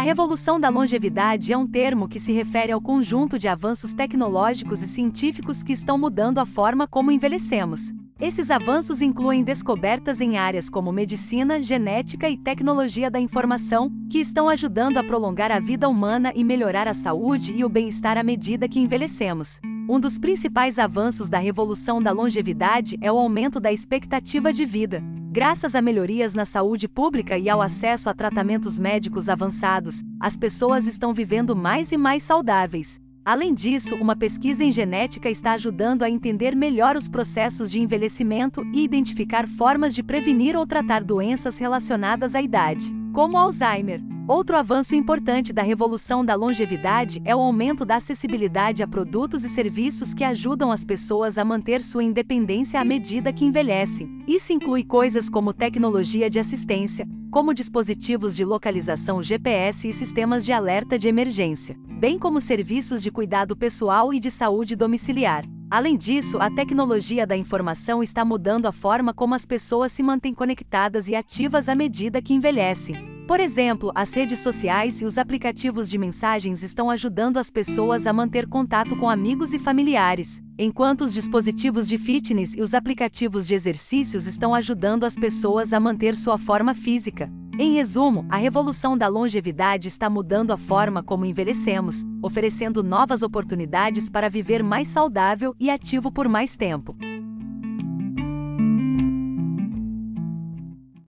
revolução da longevidade é um termo que se refere ao conjunto de avanços tecnológicos e científicos que estão mudando a forma como envelhecemos. Esses avanços incluem descobertas em áreas como medicina, genética e tecnologia da informação, que estão ajudando a prolongar a vida humana e melhorar a saúde e o bem-estar à medida que envelhecemos. Um dos principais avanços da revolução da longevidade é o aumento da expectativa de vida. Graças a melhorias na saúde pública e ao acesso a tratamentos médicos avançados, as pessoas estão vivendo mais e mais saudáveis. Além disso, uma pesquisa em genética está ajudando a entender melhor os processos de envelhecimento e identificar formas de prevenir ou tratar doenças relacionadas à idade, como Alzheimer. Outro avanço importante da revolução da longevidade é o aumento da acessibilidade a produtos e serviços que ajudam as pessoas a manter sua independência à medida que envelhecem. Isso inclui coisas como tecnologia de assistência, como dispositivos de localização GPS e sistemas de alerta de emergência, bem como serviços de cuidado pessoal e de saúde domiciliar. Além disso, a tecnologia da informação está mudando a forma como as pessoas se mantêm conectadas e ativas à medida que envelhecem. Por exemplo, as redes sociais e os aplicativos de mensagens estão ajudando as pessoas a manter contato com amigos e familiares, enquanto os dispositivos de fitness e os aplicativos de exercícios estão ajudando as pessoas a manter sua forma física. Em resumo, a revolução da longevidade está mudando a forma como envelhecemos, oferecendo novas oportunidades para viver mais saudável e ativo por mais tempo.